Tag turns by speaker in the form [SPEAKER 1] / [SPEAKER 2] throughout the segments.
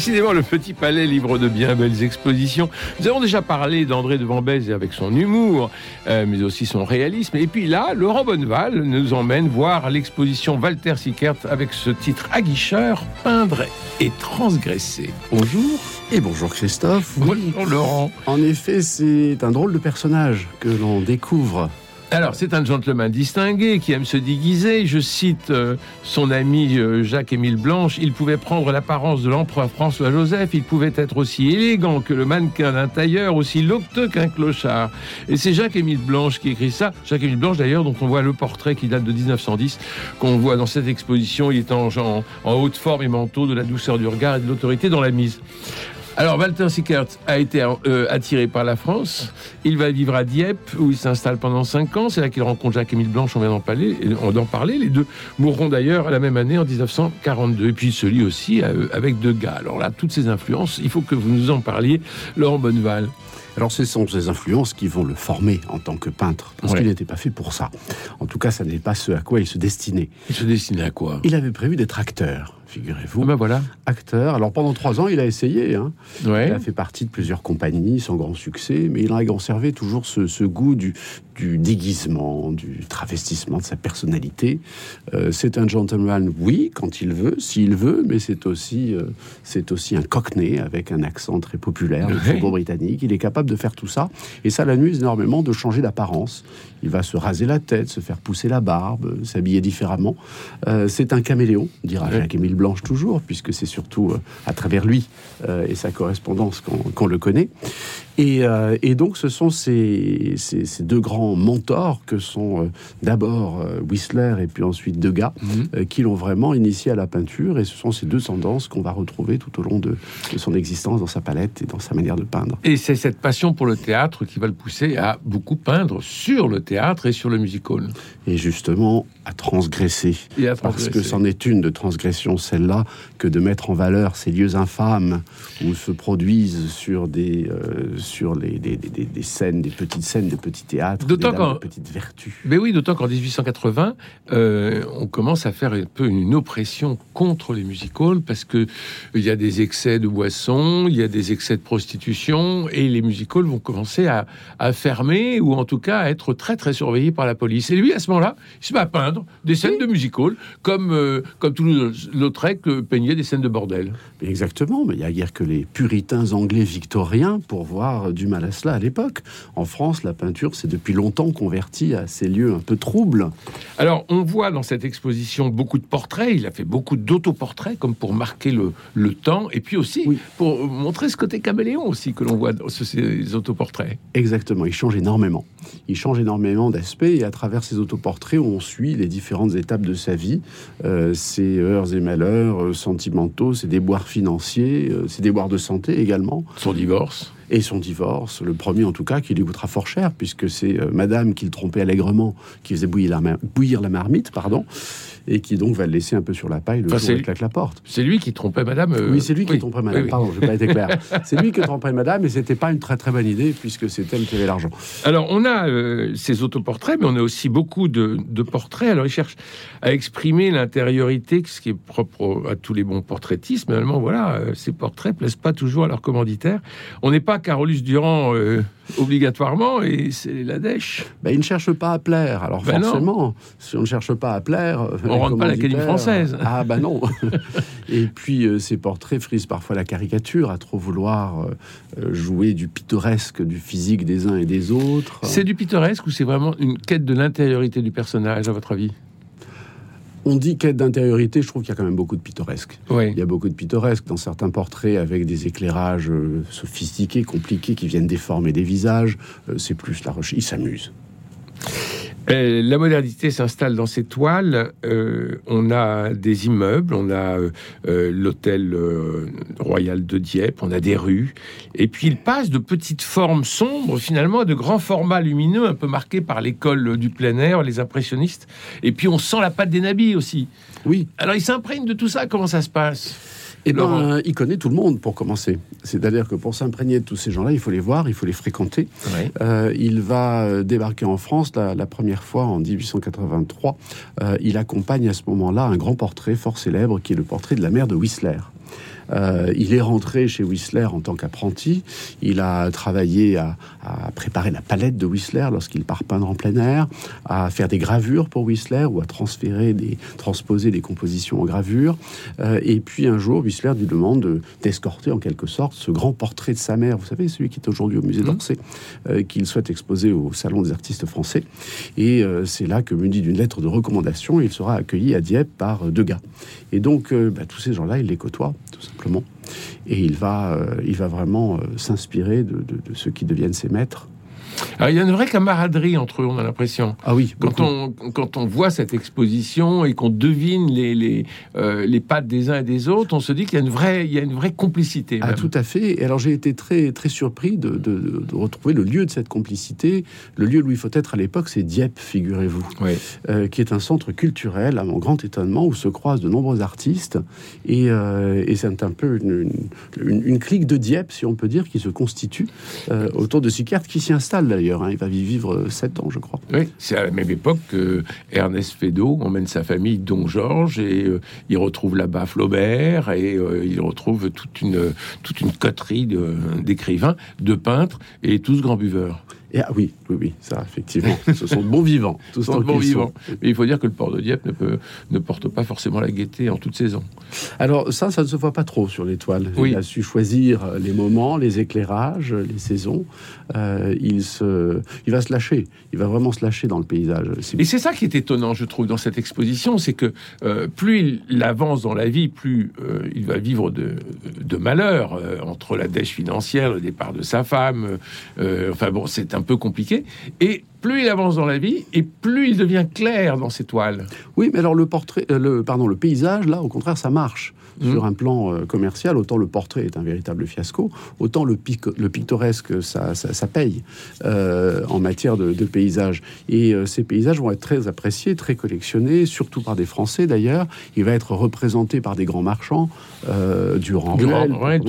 [SPEAKER 1] Décidément, le Petit Palais livre de bien belles expositions. Nous avons déjà parlé d'André de Vambèze avec son humour, euh, mais aussi son réalisme. Et puis là, Laurent Bonneval nous emmène voir l'exposition Walter Sickert avec ce titre aguicheur, peindre et transgresser. Bonjour.
[SPEAKER 2] Et bonjour Christophe.
[SPEAKER 1] Bonjour Laurent.
[SPEAKER 2] En effet, c'est un drôle de personnage que l'on découvre
[SPEAKER 1] alors, c'est un gentleman distingué qui aime se déguiser. Je cite euh, son ami euh, Jacques-Émile Blanche. Il pouvait prendre l'apparence de l'empereur François-Joseph. Il pouvait être aussi élégant que le mannequin d'un tailleur, aussi locteux qu'un clochard. Et c'est Jacques-Émile Blanche qui écrit ça. Jacques-Émile Blanche, d'ailleurs, dont on voit le portrait qui date de 1910, qu'on voit dans cette exposition. Il est en, en, en haute forme et manteau, de la douceur du regard et de l'autorité dans la mise. Alors, Walter Sickert a été euh, attiré par la France. Il va vivre à Dieppe, où il s'installe pendant cinq ans. C'est là qu'il rencontre Jacques-Émile Blanche, on vient d'en parler, d'en parler. Les deux mourront d'ailleurs la même année, en 1942. Et puis, il se lie aussi euh, avec Degas. Alors là, toutes ces influences, il faut que vous nous en parliez, Laurent Bonneval.
[SPEAKER 2] Alors ce sont ces influences qui vont le former en tant que peintre, parce qu'il n'était pas fait pour ça. En tout cas, ça n'est pas ce à quoi il se destinait.
[SPEAKER 1] Il se destinait à quoi?
[SPEAKER 2] Il avait prévu d'être acteur figurez-vous.
[SPEAKER 1] Ah ben voilà.
[SPEAKER 2] Acteur. Alors pendant trois ans, il a essayé. Hein. Il a fait partie de plusieurs compagnies sans grand succès, mais il a conservé toujours ce, goût du, déguisement, du travestissement de sa personnalité. Euh, c'est un gentleman, oui, quand il veut, s'il veut, mais c'est aussi, euh, c'est aussi un cockney avec un accent très populaire, le franco-britannique. Il est capable de faire tout ça, et ça l'amuse énormément de changer d'apparence. Il va se raser la tête, se faire pousser la barbe, s'habiller différemment. Euh, c'est un caméléon, dira Jacques-Émile Blanche toujours, puisque c'est surtout euh, à travers lui euh, et sa correspondance qu'on le connaît. Euh, et, donc, ce sont ces, deux grands mentors que sont d'abord Whistler et puis ensuite Degas, mhm. qui l'ont vraiment initié à la peinture. Et ce sont ces deux tendances qu'on va retrouver tout au long de, de, son existence dans sa palette et dans sa manière de peindre.
[SPEAKER 1] Et c'est cette passion pour le théâtre qui va le pousser à beaucoup peindre sur le théâtre et sur le musical.
[SPEAKER 2] Et justement, à transgresser. Parce que c'en est une de transgression, celle-là, que de mettre en valeur ces lieux infâmes où se produisent sur des, euh, sur les, des, des, scènes, des petites scènes, des petits théâtres, d'autant des petites vertus.
[SPEAKER 1] Mais oui, d'autant qu'en 1880, euh, on commence à faire un peu une oppression contre les musicals parce que il y a des excès de boissons, il y a des excès de prostitution et les musicals vont commencer à, à fermer ou en tout cas à être très très surveillés par la police. Et lui, à ce moment-là, il se met à peindre des scènes de musical, comme, euh, comme Toulouse-Lautrec peignait des scènes de bordel.
[SPEAKER 2] Exactement, mais il y a guère que les puritains anglais victoriens pour voir du mal à cela à l'époque. En France, la peinture s'est depuis longtemps convertie à ces lieux un peu troubles.
[SPEAKER 1] Alors, on voit dans cette exposition beaucoup de portraits, il a fait beaucoup d'autoportraits, comme pour marquer le, le temps, et puis aussi pour montrer ce côté caméléon aussi que l'on voit dans ces autoportraits.
[SPEAKER 2] Exactement, il change énormément. Il change énormément d'aspect, et à travers ces autoportraits, on suit les différentes étapes de sa vie, euh, ses heures et malheurs euh, sentimentaux, ses déboires financiers, euh, ses déboires de santé également.
[SPEAKER 1] Son divorce.
[SPEAKER 2] Et son divorce, le premier en tout cas, qui lui coûtera fort cher, puisque c'est Madame qui le trompait allègrement, qui faisait bouillir la, bouillir la marmite, pardon, et qui donc va le laisser un peu sur la paille le jour où il claque la porte.
[SPEAKER 1] C'est lui qui trompait madame
[SPEAKER 2] euh, Oui, c'est lui qui trompait madame, pardon, je n'ai pas été clair. c'est lui qui trompait madame, et c'était pas une très très bonne idée, puisque c'est elle qui avait l'argent.
[SPEAKER 1] Alors, on a euh, ces autoportraits, mais on a aussi beaucoup de, portraits. Alors, il cherche à exprimer l'intériorité, ce qui est propre à tous les bons portraitistes, mais finalement, voilà, euh, ces portraits plaisent pas toujours à leurs commanditaires. On n'est pas Carolus Durand obligatoirement et c'est la dèche.
[SPEAKER 2] Ben, il ne cherche pas à plaire. Alors ben forcément, si on ne cherche pas à plaire,
[SPEAKER 1] on rentre pas à l'Académie française.
[SPEAKER 2] Ah ben non. et puis euh, ces portraits frisent parfois la caricature, à trop vouloir euh, euh, jouer du pittoresque, du physique des uns et des autres.
[SPEAKER 1] C'est du pittoresque ou c'est vraiment une quête de l'intériorité du personnage, à votre avis?
[SPEAKER 2] On dit quête d'intériorité, je trouve qu'il y a quand même beaucoup de pittoresque.
[SPEAKER 1] Oui.
[SPEAKER 2] Il y a beaucoup de pittoresque dans certains portraits avec des éclairages sophistiqués, compliqués, qui viennent déformer des visages. C'est plus la recherche. Il s'amuse.
[SPEAKER 1] la modernité s'installe dans ces toiles. Euh, on a des immeubles, on a euh, euh, l'hôtel royal de Dieppe, on a des rues. Et puis il passe de petites formes sombres finalement à de grands formats lumineux, un peu marqués par l'école du plein air, les impressionnistes. Et puis on sent la patte des nabis aussi.
[SPEAKER 2] Oui.
[SPEAKER 1] Alors il s'imprègne de tout ça. Comment ça se passe?
[SPEAKER 2] Eh bien, il connaît tout le monde pour commencer. C'est-à-dire que pour s'imprégner de tous ces gens-là, il faut les voir, il faut les fréquenter. Euh, il va euh, débarquer en France la, première fois en 1883. Euh, il accompagne à ce moment-là un grand portrait fort célèbre qui est le portrait de la mère de Whistler. Euh, il est rentré chez Whistler en tant qu'apprenti. Il a travaillé à, préparer la palette de Whistler lorsqu'il part peindre en plein air, à faire des gravures pour Whistler ou à transférer des, transposer des compositions en gravure. Euh, et puis un jour, Whistler lui demande d'escorter en quelque sorte ce grand portrait de sa mère, vous savez, celui qui est aujourd'hui au musée mmh. d'Orsay, euh, qu'il souhaite exposer au Salon des artistes français. Et c'est là que, muni d'une lettre de recommandation, il sera accueilli à Dieppe par deux gars. Et donc, bah, tous ces gens-là, il les côtoie, tout simplement. Et il va, euh, il va vraiment euh, s'inspirer de, ceux qui deviennent ses maîtres
[SPEAKER 1] alors, il y a une vraie camaraderie entre eux, on a l'impression.
[SPEAKER 2] Ah oui.
[SPEAKER 1] Quand on, quand on voit cette exposition et qu'on devine les, les, euh, les pattes des uns et des autres, on se dit qu'il y a une vraie, il y a une vraie complicité.
[SPEAKER 2] Ah, tout à fait. Et alors, j'ai été très, très surpris de, de, retrouver le lieu de cette complicité. Le lieu où il faut être à l'époque, c'est Dieppe, figurez-vous, euh, qui est un centre culturel, à mon grand étonnement, où se croisent de nombreux artistes. Et, euh, et c'est un peu une, une, clique de Dieppe, si on peut dire, qui se constitue autour de Sicard, qui s'y installe d'ailleurs. Hein. Il va vivre 7 ans, je crois.
[SPEAKER 1] Oui, c'est à la même époque que Ernest Feydeau emmène sa famille, dont Georges, et euh, il retrouve là-bas Flaubert, et euh, il retrouve toute une, toute une coterie d'écrivains, de, peintres, et tous grands buveurs.
[SPEAKER 2] Et, ah oui, oui, oui, ça, effectivement. Ce sont de bons vivants.
[SPEAKER 1] Tous sont de bons vivants. Mais il faut dire que le port de Dieppe ne, peut, ne porte pas forcément la gaieté en toute saison.
[SPEAKER 2] Alors, ça, ça ne se voit pas trop sur l'étoile. Il a su choisir les moments, les éclairages, les saisons. Euh, il, se, il va se lâcher. Il va vraiment se lâcher dans le paysage.
[SPEAKER 1] Et c'est ça qui est étonnant, je trouve, dans cette exposition c'est que euh, plus il avance dans la vie, plus euh, il va vivre de, de malheur entre la dèche financière, le départ de sa femme. enfin bon, c'est un un peu compliqué. Et plus il avance dans la vie, et plus il devient clair dans ses toiles.
[SPEAKER 2] Oui, mais alors le portrait, euh, le, pardon, le paysage, là, au contraire, ça marche. Mmh. Sur un plan euh, commercial, autant le portrait est un véritable fiasco, autant le, le pictoresque, ça, ça, paye euh, en matière de, paysage. Et ces paysages vont être très appréciés, très collectionnés, surtout par des Français d'ailleurs. Il va être représenté par des grands marchands, Durand, Ruel,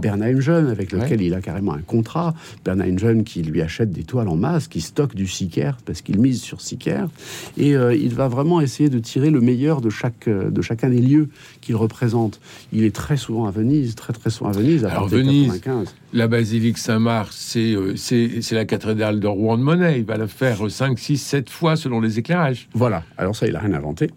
[SPEAKER 2] Bernheim Jeune, avec lequel il a carrément un contrat. Bernheim Jeune qui lui achète des toiles en masse, qui stocke du Siquaire, parce qu'il mise sur Siquaire, et euh, il va vraiment essayer de tirer le meilleur de, chaque, euh, de chacun des lieux qu'il représente. Il est très souvent à Venise, très très souvent à Venise, à
[SPEAKER 1] Alors Venise, la basilique Saint-Marc, euh, c'est c'est la cathédrale de Rouen de Monet. Il va la faire 5, 6, 7 fois selon les éclairages.
[SPEAKER 2] Voilà, alors ça, il n'a rien inventé.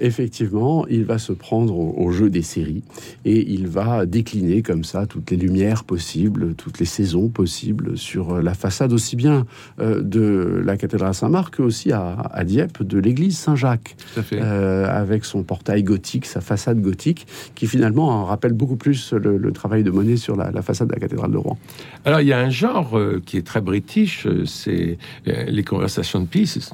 [SPEAKER 2] effectivement, il va se prendre au, jeu des séries et il va décliner comme ça toutes les lumières possibles, toutes les saisons possibles sur la façade aussi bien de la cathédrale Saint-Marc, aussi à, Dieppe, de l'église Saint-Jacques, euh, avec son portail gothique, sa façade gothique, qui finalement rappelle beaucoup plus le, travail de Monet sur la, façade de la cathédrale de Rouen.
[SPEAKER 1] Alors il y a un genre euh, qui est très british, euh, c'est les conversations de pieces.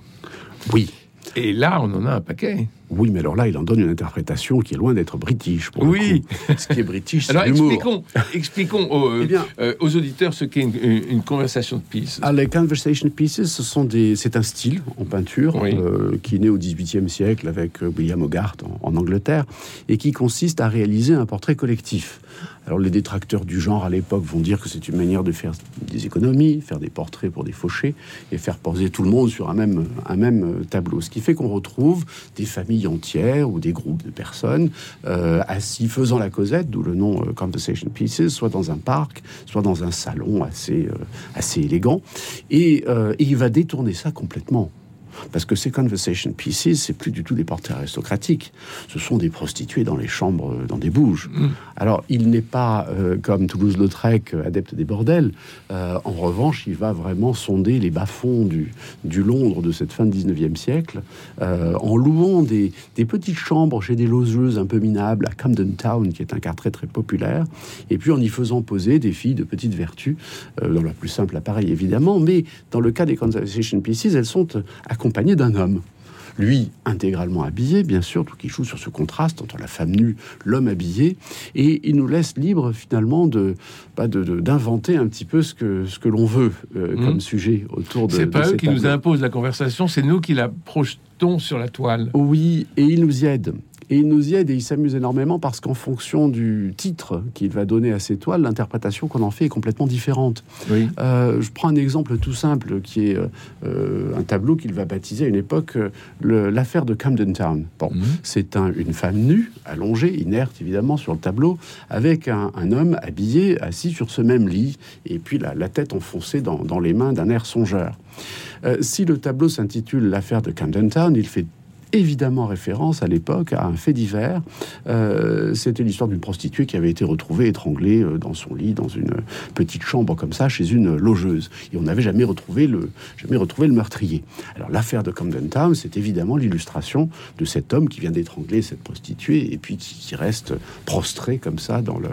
[SPEAKER 2] Oui.
[SPEAKER 1] Et là, on en a un paquet.
[SPEAKER 2] Oui, mais alors là, il en donne une interprétation qui est loin d'être british. Pour
[SPEAKER 1] oui.
[SPEAKER 2] Ce qui est british, c'est
[SPEAKER 1] l'humour. Expliquons, aux, eh euh, aux, auditeurs ce qu'est une, conversation de pieces.
[SPEAKER 2] Ah, les conversation pieces, ce sont des, c'est un style en peinture euh, qui est né au XVIIIe siècle avec euh, William Hogarth en, Angleterre et qui consiste à réaliser un portrait collectif. Alors les détracteurs du genre à l'époque vont dire que c'est une manière de faire des économies, faire des portraits pour des fauchés et faire poser tout le monde sur un même, un même tableau. Ce qui fait qu'on retrouve des familles entières ou des groupes de personnes euh, assis faisant la causette, d'où le nom euh, Conversation Pieces, soit dans un parc, soit dans un salon assez, euh, assez élégant. Et, il va détourner ça complètement. Parce que ces conversation pieces, c'est plus du tout des portraits aristocratiques. Ce sont des prostituées dans les chambres, dans des bouges. Mm. Alors, il n'est pas euh, comme Toulouse-Lautrec, adepte des bordels. Euh, en revanche, il va vraiment sonder les bas-fonds du, du, Londres de cette fin du 19e siècle euh, en louant des, des, petites chambres chez des logeuses un peu minables à Camden Town, qui est un quart très très populaire, et puis en y faisant poser des filles de petite vertu, dans leur plus simple appareil évidemment, mais dans le cas des conversation pieces, elles sont accompagnées d'un homme lui intégralement habillé, bien sûr, tout qui joue sur ce contraste entre la femme nue, l'homme habillé, et il nous laisse libre finalement de bah, d'inventer un petit peu ce que ce que l'on veut euh, mmh. comme sujet autour de.
[SPEAKER 1] C'est pas eux qui nous imposent la conversation, c'est nous qui la projetons sur la toile.
[SPEAKER 2] Oui, et ils nous y aident. Et il nous y aide et il s'amuse énormément parce qu'en fonction du titre qu'il va donner à ces toiles, l'interprétation qu'on en fait est complètement différente. Euh, je prends un exemple tout simple qui est euh, un tableau qu'il va baptiser à une époque euh, l'affaire de Camden Town. Bon, mhm. c'est une femme nue, allongée, inerte évidemment sur le tableau, avec un, homme habillé, assis sur ce même lit, et puis la, la tête enfoncée dans, dans les mains d'un air songeur. si le tableau s'intitule L'affaire de Camden Town, il fait évidemment référence à l'époque à un fait divers. Euh, c'était l'histoire d'une prostituée qui avait été retrouvée étranglée euh, dans son lit, dans une petite chambre comme ça, chez une logeuse. Et on n'avait jamais retrouvé le, jamais retrouvé le meurtrier. Alors l'affaire de Camden Town, c'est évidemment l'illustration de cet homme qui vient d'étrangler cette prostituée et puis qui, reste prostré comme ça dans le,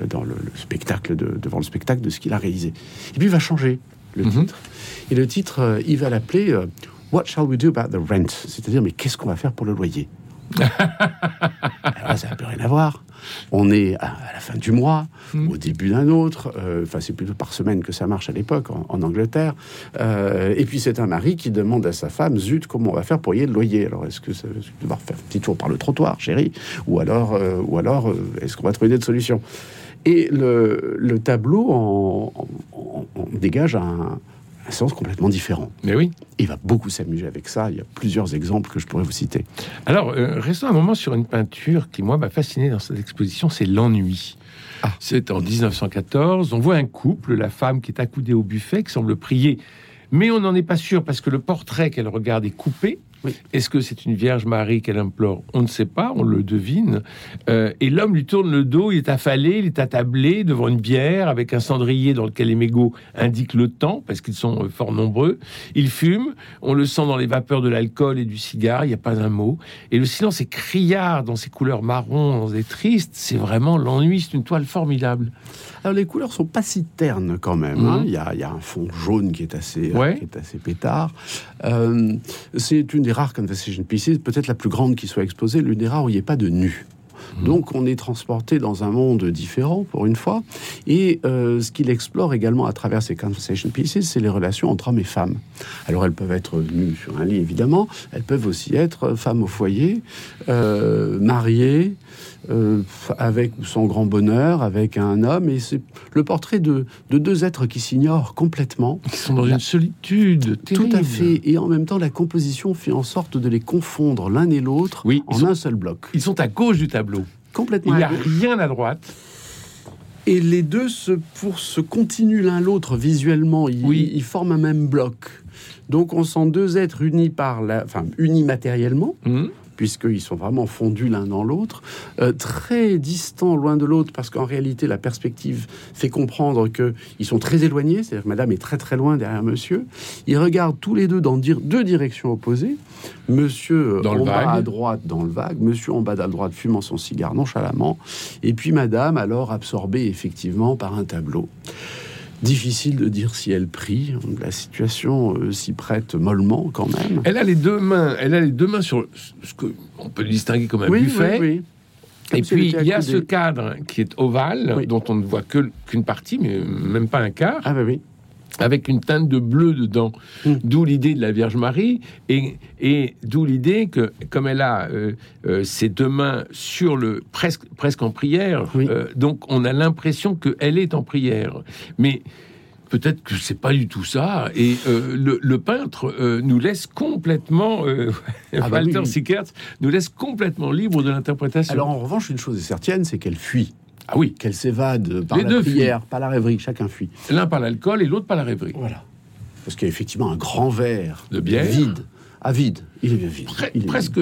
[SPEAKER 2] euh, dans le, spectacle de, devant le spectacle de ce qu'il a réalisé. Et puis il va changer le mhm. titre. Et le titre, il va l'appeler What shall we do about the rent? C'est-à-dire, mais qu'est-ce qu'on va faire pour le loyer? Alors ça n'a plus rien à voir. On est à, la fin du mois, hmm. au début d'un autre. Euh, enfin, c'est plutôt par semaine que ça marche à l'époque en, Angleterre. Euh, et puis c'est un mari qui demande à sa femme "Zut, comment on va faire pour y le loyer? Alors est-ce que ça va devoir faire un petit tour par le trottoir, chérie? Ou alors, euh, ou alors, est-ce qu'on va trouver des solutions Et le, tableau en, dégage un, un sens complètement différent.
[SPEAKER 1] Mais oui.
[SPEAKER 2] Il va beaucoup s'amuser avec ça. Il y a plusieurs exemples que je pourrais vous citer.
[SPEAKER 1] Alors, euh, restons un moment sur une peinture qui, moi, m'a fasciné dans cette exposition, c'est l'ennui. Ah. C'est en 1914. On voit un couple, la femme qui est accoudée au buffet, qui semble prier. Mais on n'en est pas sûr parce que le portrait qu'elle regarde est coupé. Est-ce que c'est une Vierge Marie qu'elle implore? On ne sait pas, on le devine. Euh, et l'homme lui tourne le dos, il est affalé, il est attablé devant une bière avec un cendrier dans lequel les mégots indiquent le temps, parce qu'ils sont euh, fort nombreux. Il fume, on le sent dans les vapeurs de l'alcool et du cigare, il n'y a pas un mot. Et le silence est criard dans ses couleurs marron et tristes. C'est vraiment l'ennui, c'est une toile formidable.
[SPEAKER 2] Alors les couleurs sont pas si ternes quand même. Hein. Mhm. Il, y a, un fond jaune qui est assez, euh, qui est assez pétard. c'est une des rares conversation pieces, peut-être la plus grande qui soit exposée, l'une des rares où il n'y ait pas de nu. Mhm. Donc on est transporté dans un monde différent pour une fois. Et euh, ce qu'il explore également à travers ces conversation pieces, c'est les relations entre hommes et femmes. Alors elles peuvent être nues sur un lit évidemment, elles peuvent aussi être femmes au foyer, euh, mariées, euh, avec ou sans grand bonheur, avec un homme. Et c'est le portrait de, deux êtres qui s'ignorent complètement.
[SPEAKER 1] Qui sont dans une solitude
[SPEAKER 2] Tout à fait. Et en même temps, la composition fait en sorte de les confondre l'un et l'autre en un seul bloc.
[SPEAKER 1] Ils sont à gauche du tableau.
[SPEAKER 2] Complètement.
[SPEAKER 1] Il n'y a rien à droite.
[SPEAKER 2] Et les deux se, pour, se continuent l'un l'autre visuellement. Ils, oui. ils forment un même bloc. Donc on sent deux êtres unis par la, enfin unis matériellement, mmh puisqu'ils sont vraiment fondus l'un dans l'autre, euh, très distants loin de l'autre, parce qu'en réalité, la perspective fait comprendre qu'ils sont très éloignés, c'est-à-dire que madame est très très loin derrière monsieur. Ils regardent tous les deux dans deux directions opposées. Monsieur
[SPEAKER 1] dans en
[SPEAKER 2] bas à droite dans le vague, monsieur en bas à droite fumant son cigare nonchalamment, et puis madame alors absorbée effectivement par un tableau. Difficile de dire si elle prie. La situation euh, s'y prête mollement quand même.
[SPEAKER 1] Elle a les deux mains. Elle a les deux mains sur ce que on peut distinguer comme un buffet. Et puis il y a ce cadre qui est ovale, dont on ne voit que qu'une partie, mais même pas un quart.
[SPEAKER 2] Ah bah oui
[SPEAKER 1] avec une teinte de bleu dedans. Hmm. D'où l'idée de la Vierge Marie et, et d'où l'idée que, comme elle a euh, euh, ses deux mains sur le presque presque en prière, euh, donc on a l'impression qu'elle est en prière. Mais peut-être que c'est pas du tout ça. Et le, peintre nous laisse complètement, ah bah Walter Sickert nous laisse complètement libre de l'interprétation.
[SPEAKER 2] Alors en revanche, une chose est certaine, c'est qu'elle fuit.
[SPEAKER 1] Ah oui.
[SPEAKER 2] Qu'elle s'évade par la prière, par la rêverie, chacun fuit.
[SPEAKER 1] L'un par l'alcool et l'autre par la rêverie.
[SPEAKER 2] Voilà. Parce qu'il y a effectivement un grand verre de bière vide Ah, vide. Il est vide.
[SPEAKER 1] presque,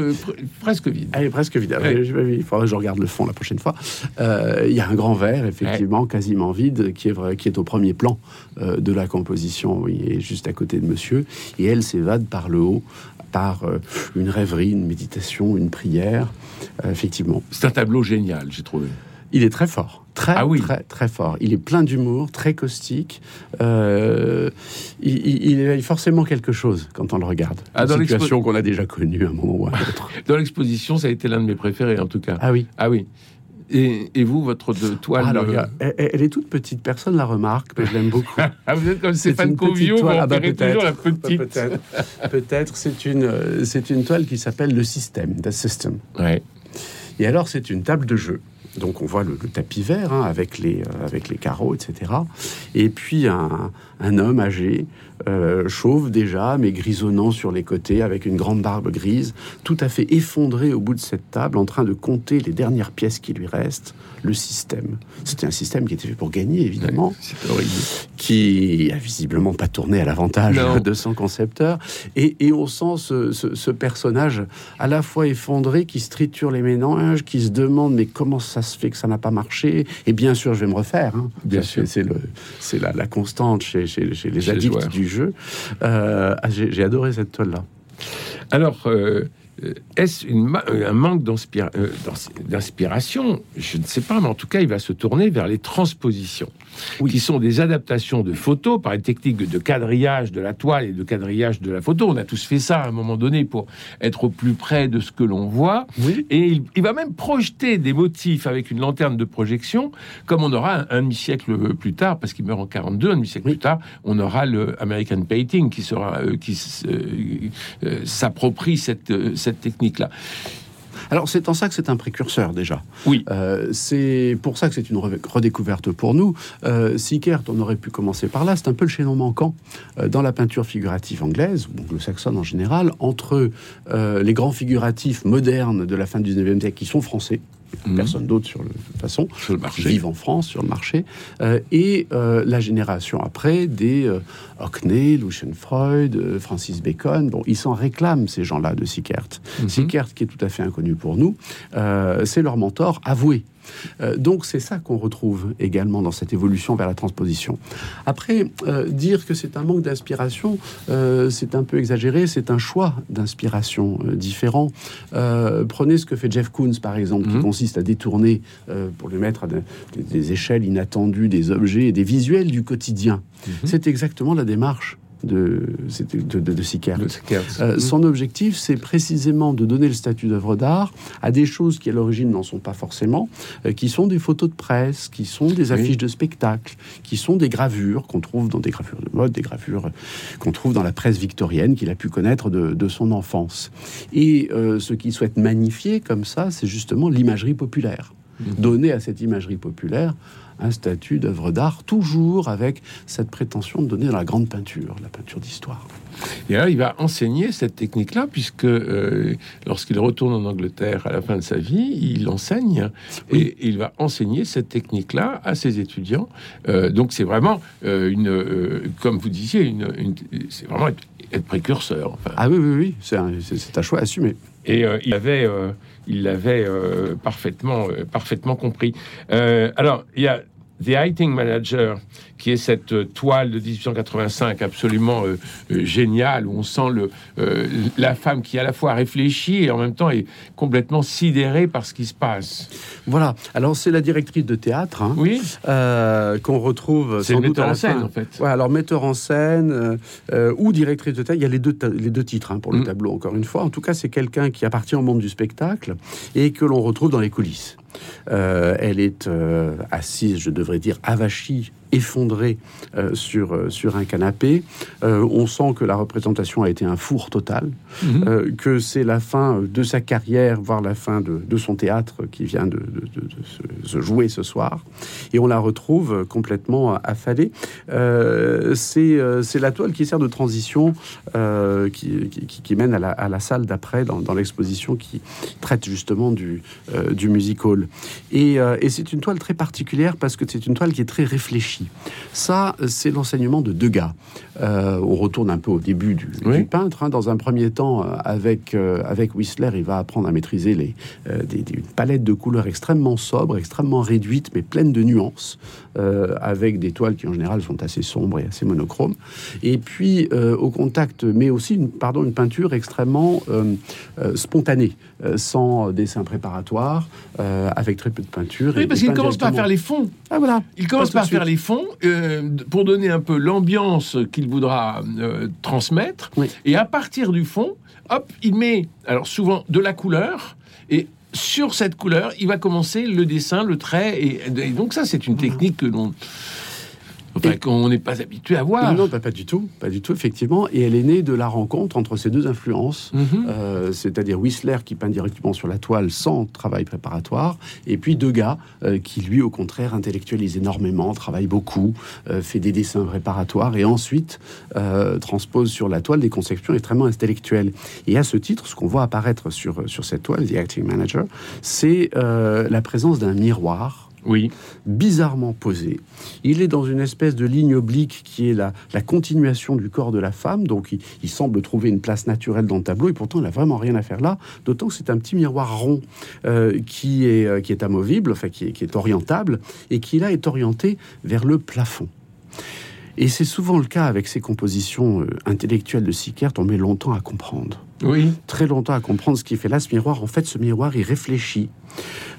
[SPEAKER 1] presque vide.
[SPEAKER 2] Elle est presque vide. Il faudrait que je regarde le fond la prochaine fois. Euh, il y a un grand verre, effectivement, quasiment vide, qui est, vrai, qui est au premier plan euh, de la composition, oui, et juste à côté de monsieur. Et elle s'évade par le haut, par euh, une rêverie, une méditation, une prière. effectivement.
[SPEAKER 1] C'est un tableau génial, j'ai trouvé.
[SPEAKER 2] Il est très fort, très, ah oui. très, très fort. Il est plein d'humour, très caustique. Euh, il, il, éveille forcément quelque chose quand on le regarde. Ah, dans situation qu'on a déjà connue à un moment ou à un autre.
[SPEAKER 1] dans l'exposition, ça a été l'un de mes préférés, en tout cas.
[SPEAKER 2] Ah oui.
[SPEAKER 1] Ah oui. Et, vous, votre de toile
[SPEAKER 2] Alors, euh, elle, est toute petite, personne ne la remarque, mais je l'aime beaucoup.
[SPEAKER 1] ah, vous êtes comme Stéphane Covio, vous ah bah, toujours la petite.
[SPEAKER 2] Peut-être, peut-être c'est une, c'est une toile qui s'appelle le système, The System.
[SPEAKER 1] Ouais.
[SPEAKER 2] Et alors, c'est une table de jeu donc on voit le, tapis vert hein, avec, les, euh, avec les carreaux, etc. Et puis un homme âgé euh, chauve déjà, mais grisonnant sur les côtés, avec une grande barbe grise, tout à fait effondré au bout de cette table, en train de compter les dernières pièces qui lui restent, le système. C'était un système qui était fait pour gagner, évidemment, qui a visiblement pas tourné à l'avantage de son concepteur. Et, on sent ce, personnage à la fois effondré, qui se triture les méninges, qui se demande mais comment ça se fait que ça n'a pas marché? Et bien sûr, je vais me refaire. Hein.
[SPEAKER 1] Bien sûr,
[SPEAKER 2] c'est la, la, constante chez, chez, les addicts du jeu. Euh, ah, j'ai adoré cette toile-là.
[SPEAKER 1] Alors, euh, euh, est-ce un manque d'inspiration? Je ne sais pas, mais en tout cas, il va se tourner vers les transpositions qui sont des adaptations de photos par une technique de quadrillage de la toile et de quadrillage de la photo. On a tous fait ça à un moment donné pour être au plus près de ce que l'on voit. Et il, va même projeter des motifs avec une lanterne de projection, comme on aura un, demi-siècle plus tard, parce qu'il meurt en 42, un demi-siècle plus tard, on aura le American Painting qui sera euh, qui euh, euh, s'approprie cette, cette technique-là.
[SPEAKER 2] Alors c'est en ça que c'est un précurseur déjà.
[SPEAKER 1] Oui.
[SPEAKER 2] Euh, c'est pour ça que c'est une redécouverte pour nous. Euh, Sickert, on aurait pu commencer par là. C'est un peu le chaînon manquant euh, dans la peinture figurative anglaise, ou anglo-saxonne en général, entre euh, les grands figuratifs modernes de la fin du 19e siècle qui sont français, Mhm. personne d'autre sur le, de toute façon,
[SPEAKER 1] sur le marché.
[SPEAKER 2] vivent en France sur le marché, euh, et euh, la génération après des euh, Hockney, Lucien Freud, euh, Francis Bacon. Bon, ils s'en réclament ces gens-là de Sickert. Mm Sickert, qui est tout à fait inconnu pour nous, c'est leur mentor avoué. Euh, donc c'est ça qu'on retrouve également dans cette évolution vers la transposition. Après, euh, dire que c'est un manque d'inspiration, euh, c'est un peu exagéré, c'est un choix d'inspiration différent. prenez ce que fait Jeff Koons, par exemple, qui mhm. consiste à détourner, pour lui mettre des, échelles inattendues, des objets et des visuels du quotidien. Mhm. C'est exactement la démarche de, de, de, Sickert. Euh, mm. Son objectif, c'est précisément de donner le statut d'œuvre d'art à des choses qui, à l'origine, n'en sont pas forcément, euh, qui sont des photos de presse, qui sont des affiches de spectacle, qui sont des gravures qu'on trouve dans des gravures de mode, des gravures qu'on trouve dans la presse victorienne qu'il a pu connaître de, son enfance. Et euh, ce qu'il souhaite magnifier comme ça, c'est justement l'imagerie populaire. Donner à cette imagerie populaire un statut d'œuvre d'art, toujours avec cette prétention de donner dans la grande peinture, la peinture d'histoire.
[SPEAKER 1] Et là, il va enseigner cette technique-là, puisque euh, lorsqu'il retourne en Angleterre à la fin de sa vie, il enseigne et, il va enseigner cette technique-là à ses étudiants. Euh, donc, c'est vraiment euh, une, comme vous disiez, une, c'est vraiment être, précurseur.
[SPEAKER 2] Ah oui, oui, oui, c'est un, un, choix assumé.
[SPEAKER 1] Et il avait il l'avait parfaitement, parfaitement compris. alors, il y a The Lighting Manager, qui est cette euh, toile de 1885 absolument euh, euh, géniale, où on sent le, la femme qui à la fois réfléchit et en même temps est complètement sidérée par ce qui se passe.
[SPEAKER 2] Voilà. Alors c'est la directrice de théâtre, hein,
[SPEAKER 1] oui,
[SPEAKER 2] qu'on retrouve.
[SPEAKER 1] C'est metteur en scène, en fait.
[SPEAKER 2] Ouais, alors metteur en scène ou directrice de théâtre. Il y a les deux, les deux titres hein, pour le mm. tableau. Encore une fois, en tout cas, c'est quelqu'un qui appartient au monde du spectacle et que l'on retrouve dans les coulisses. Elle est assise, je devrais dire, avachie effondré euh, sur, euh, sur un canapé. Euh, on sent que la représentation a été un four total, mhm. que c'est la fin de sa carrière, voire la fin de, de son théâtre qui vient de, de, se jouer ce soir. Et on la retrouve complètement affalée. c'est la toile qui sert de transition, qui, qui, mène à la, à la salle d'après dans, dans l'exposition qui traite justement du, du music hall. Et, et c'est une toile très particulière parce que c'est une toile qui est très réfléchie Ça, c'est l'enseignement de Degas. Euh, on retourne un peu au début du, peintre. Hein. Dans un premier temps, euh, avec, euh, avec Whistler, il va apprendre à maîtriser les, des, une palette de couleurs extrêmement sobre, extrêmement réduite, mais pleine de nuances, avec des toiles qui en général sont assez sombres et assez monochromes. Et puis, au contact, mais aussi une, pardon, une peinture extrêmement spontanée, sans dessin préparatoire, avec très peu de peinture.
[SPEAKER 1] Oui, parce qu'il commence pas à faire les fonds.
[SPEAKER 2] Ah, voilà.
[SPEAKER 1] Il commence par faire les fonds pour donner un peu l'ambiance qu'il voudra euh, transmettre. Et à partir du fond, hop, il met, alors souvent, de la couleur. Et sur cette couleur, il va commencer le dessin, le trait. Et, et donc ça, c'est une technique que l'on qu'on n'est pas habitué à voir.
[SPEAKER 2] Non, pas, du tout, pas du tout, effectivement. Et elle est née de la rencontre entre ces deux influences, mhm. euh, c'est-à-dire Whistler qui peint directement sur la toile sans travail préparatoire, et puis Degas euh, qui lui, au contraire, intellectualise énormément, travaille beaucoup, euh, fait des dessins préparatoires et ensuite transpose sur la toile des conceptions extrêmement intellectuelles. Et à ce titre, ce qu'on voit apparaître sur, sur cette toile, The Acting Manager, c'est la présence d'un miroir
[SPEAKER 1] oui.
[SPEAKER 2] bizarrement posé. Il est dans une espèce de ligne oblique qui est la, continuation du corps de la femme, donc il, semble trouver une place naturelle dans le tableau, et pourtant il n'a vraiment rien à faire là, d'autant que c'est un petit miroir rond euh, qui, est, euh, qui est amovible, enfin qui est orientable, et qui là est orienté vers le plafond. Et c'est souvent le cas avec ces compositions euh, intellectuelles de Sickert, on met longtemps à comprendre.
[SPEAKER 1] Oui.
[SPEAKER 2] Très longtemps à comprendre ce qui fait là ce miroir. En fait, ce miroir, il réfléchit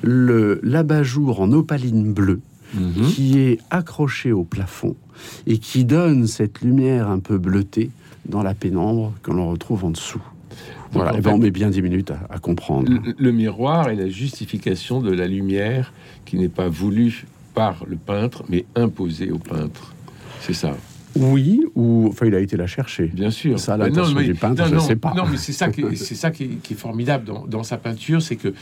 [SPEAKER 2] le l'abat-jour en opaline bleue mhm. qui est accroché au plafond et qui donne cette lumière un peu bleutée dans la pénombre que l'on retrouve en dessous. voilà, et ben on met bien dix minutes à, comprendre.
[SPEAKER 1] le, miroir est la justification de la lumière qui n'est pas voulue par le peintre, mais imposée au peintre. C'est ça.
[SPEAKER 2] Oui, ou enfin il a été la chercher.
[SPEAKER 1] Bien sûr.
[SPEAKER 2] Ça, l'intention du peintre, je ne sais pas.
[SPEAKER 1] Non, mais c'est ça qui est, c'est ça qui est, formidable dans, dans, sa peinture, c'est que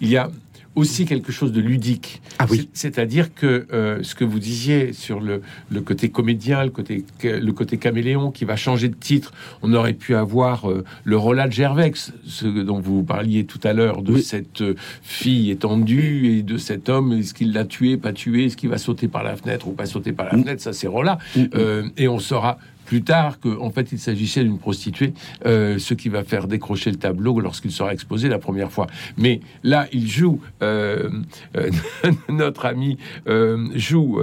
[SPEAKER 1] il y a aussi quelque chose de ludique.
[SPEAKER 2] Ah oui.
[SPEAKER 1] C'est-à-dire que euh, ce que vous disiez sur le, le, côté comédien, le côté, le côté caméléon qui va changer de titre, on aurait pu avoir euh, le Roland Gervex, ce dont vous parliez tout à l'heure, de cette euh, fille étendue et de cet homme, est-ce qu'il l'a tué, pas tué, est-ce qu'il va sauter par la fenêtre ou pas sauter par la fenêtre, ça c'est Roland. Mm. et on saura plus tard qu'en en fait il s'agissait d'une prostituée, euh, ce qui va faire décrocher le tableau lorsqu'il sera exposé la première fois. Mais là, il joue, euh, euh, notre ami joue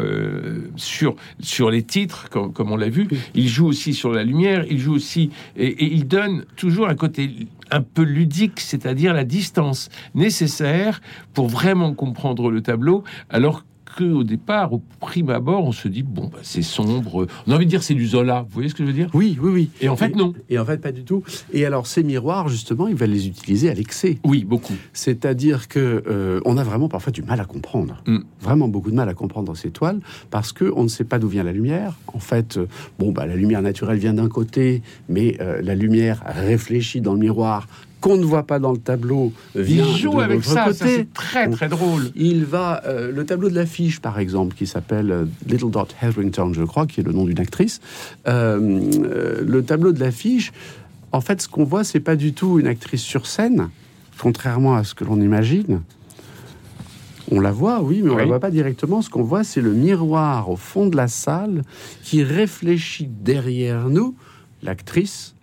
[SPEAKER 1] sur, sur les titres, comme, comme on l'a vu, il joue aussi sur la lumière, il joue aussi, et, et il donne toujours un côté un peu ludique, c'est-à-dire la distance nécessaire pour vraiment comprendre le tableau, alors au départ, au prime abord, on se dit bon, bah, c'est sombre. On a envie de dire c'est du Zola. Vous voyez ce que je veux dire?
[SPEAKER 2] Oui, oui, oui.
[SPEAKER 1] Et en fait, non.
[SPEAKER 2] Et en fait, pas du tout. Et alors, ces miroirs, justement, il va les utiliser à l'excès.
[SPEAKER 1] Oui, beaucoup.
[SPEAKER 2] C'est-à-dire que euh, on a vraiment parfois du mal à comprendre. Mm. Vraiment beaucoup de mal à comprendre dans ces toiles parce que on ne sait pas d'où vient la lumière. En fait, euh, bon, bah, la lumière naturelle vient d'un côté, mais euh, la lumière réfléchie dans le miroir qu'on ne voit pas dans le tableau
[SPEAKER 1] vient Il joue avec ça, c'est très très drôle.
[SPEAKER 2] Il va euh, le tableau de l'affiche par exemple qui s'appelle euh, Little Dot Hetherington, je crois, qui est le nom d'une actrice. Euh, le tableau de l'affiche, en fait, ce qu'on voit, c'est pas du tout une actrice sur scène, contrairement à ce que l'on imagine. On la voit, oui, mais on ne la voit pas directement. Ce qu'on voit, c'est le miroir au fond de la salle qui réfléchit derrière nous l'actrice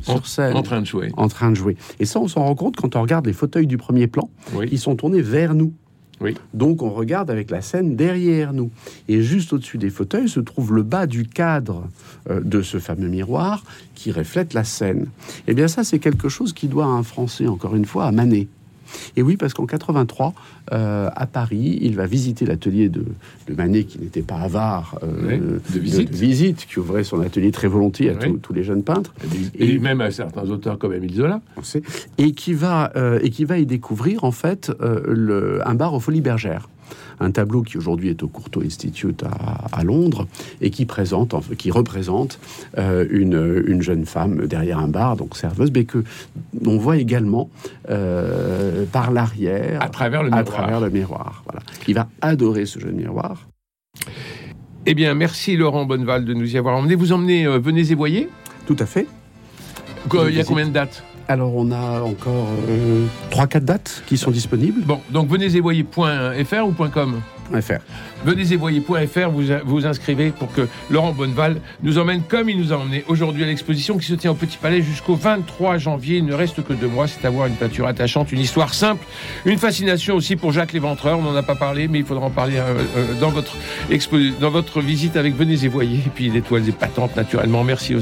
[SPEAKER 2] sur scène.
[SPEAKER 1] En train de jouer.
[SPEAKER 2] En train de jouer. Et ça, on s'en rend compte quand on regarde les fauteuils du premier plan. Ils sont tournés vers nous.
[SPEAKER 1] Oui.
[SPEAKER 2] Donc on regarde avec la scène derrière nous. Et juste au-dessus des fauteuils se trouve le bas du cadre euh, de ce fameux miroir qui reflète la scène. Et eh bien ça, c'est quelque chose qui doit à un Français, encore une fois, à Manet. Et oui, parce qu'en 83, euh, à Paris, il va visiter l'atelier de, Manet, qui n'était pas avare
[SPEAKER 1] euh, de, visite.
[SPEAKER 2] qui ouvrait son atelier très volontiers à tous les jeunes peintres.
[SPEAKER 1] Et, même à certains auteurs comme Émile Zola.
[SPEAKER 2] Et qui, va, euh, et qui va y découvrir, en fait, le, un bar aux Folies Bergères un tableau qui aujourd'hui est au Courtauld Institute à, Londres et qui présente, qui représente euh, une, jeune femme derrière un bar, donc serveuse, mais que on voit également euh, par l'arrière,
[SPEAKER 1] à travers le miroir.
[SPEAKER 2] À travers le miroir. Voilà. Il va adorer ce jeune miroir.
[SPEAKER 1] Eh bien, merci Laurent Bonneval de nous y avoir emmené. Vous emmenez euh, Venez et voyez
[SPEAKER 2] Tout à fait.
[SPEAKER 1] Il y a combien de dates?
[SPEAKER 2] Alors, on a encore 3-4 euh, dates qui sont disponibles.
[SPEAKER 1] Bon, donc venez voyez.fr ou .com? Venez et voyez.fr, vous vous inscrivez pour que Laurent Bonneval nous emmène comme il nous a emmené aujourd'hui à l'exposition qui se tient au Petit Palais jusqu'au 23 janvier. Il ne reste que deux mois, c'est avoir une peinture attachante, une histoire simple, une fascination aussi pour Jacques Léventreur. On n'en a pas parlé, mais il faudra en parler euh, euh, dans, votre dans votre visite avec Venez et puis l'étoile patentes naturellement. Merci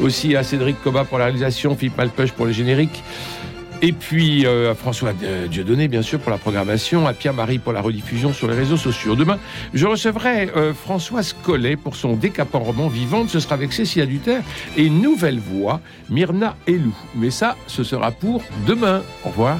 [SPEAKER 1] aussi à Cédric Coba pour la réalisation, Philippe Malpeuch pour le générique. Et puis euh, à François Dieudonné, bien sûr, pour la programmation, à Pierre-Marie pour la rediffusion sur les réseaux sociaux. Demain, je recevrai euh, Françoise Collet pour son décapant roman Vivante. Ce sera avec Cécilia Duterre et nouvelle voix, Myrna Elou. Mais ça, ce sera pour demain. Au revoir.